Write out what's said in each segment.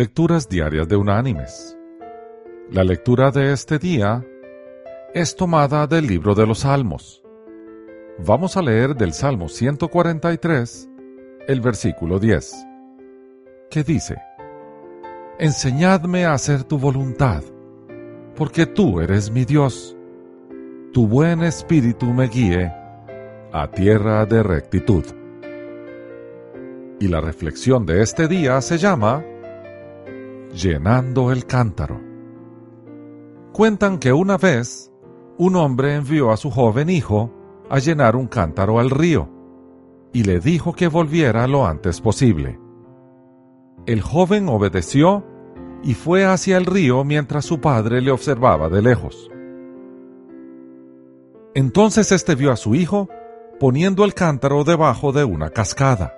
Lecturas Diarias de Unánimes. La lectura de este día es tomada del libro de los Salmos. Vamos a leer del Salmo 143, el versículo 10, que dice, Enseñadme a hacer tu voluntad, porque tú eres mi Dios. Tu buen espíritu me guíe a tierra de rectitud. Y la reflexión de este día se llama Llenando el cántaro. Cuentan que una vez un hombre envió a su joven hijo a llenar un cántaro al río y le dijo que volviera lo antes posible. El joven obedeció y fue hacia el río mientras su padre le observaba de lejos. Entonces éste vio a su hijo poniendo el cántaro debajo de una cascada.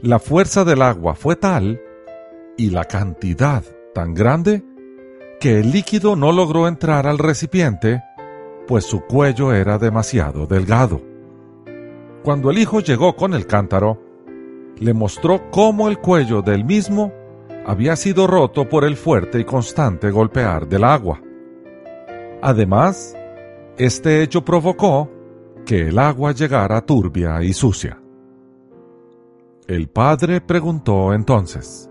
La fuerza del agua fue tal y la cantidad tan grande que el líquido no logró entrar al recipiente, pues su cuello era demasiado delgado. Cuando el hijo llegó con el cántaro, le mostró cómo el cuello del mismo había sido roto por el fuerte y constante golpear del agua. Además, este hecho provocó que el agua llegara turbia y sucia. El padre preguntó entonces,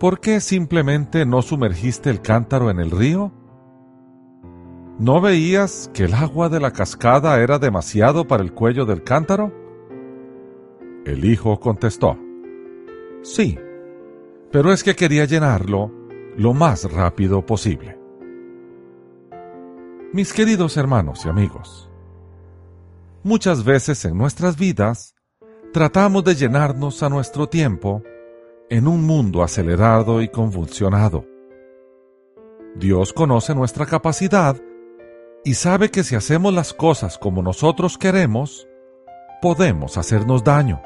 ¿Por qué simplemente no sumergiste el cántaro en el río? ¿No veías que el agua de la cascada era demasiado para el cuello del cántaro? El hijo contestó, Sí, pero es que quería llenarlo lo más rápido posible. Mis queridos hermanos y amigos, muchas veces en nuestras vidas tratamos de llenarnos a nuestro tiempo en un mundo acelerado y convulsionado. Dios conoce nuestra capacidad y sabe que si hacemos las cosas como nosotros queremos, podemos hacernos daño,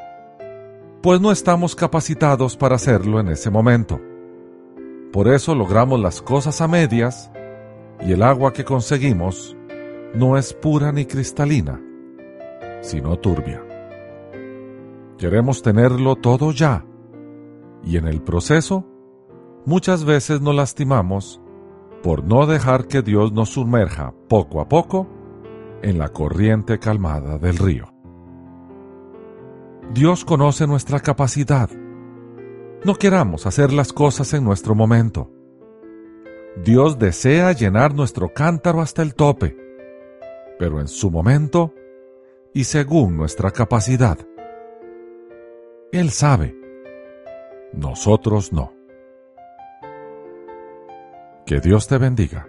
pues no estamos capacitados para hacerlo en ese momento. Por eso logramos las cosas a medias y el agua que conseguimos no es pura ni cristalina, sino turbia. Queremos tenerlo todo ya y en el proceso muchas veces nos lastimamos por no dejar que Dios nos sumerja poco a poco en la corriente calmada del río. Dios conoce nuestra capacidad. No queramos hacer las cosas en nuestro momento. Dios desea llenar nuestro cántaro hasta el tope, pero en su momento y según nuestra capacidad. Él sabe nosotros no. Que Dios te bendiga.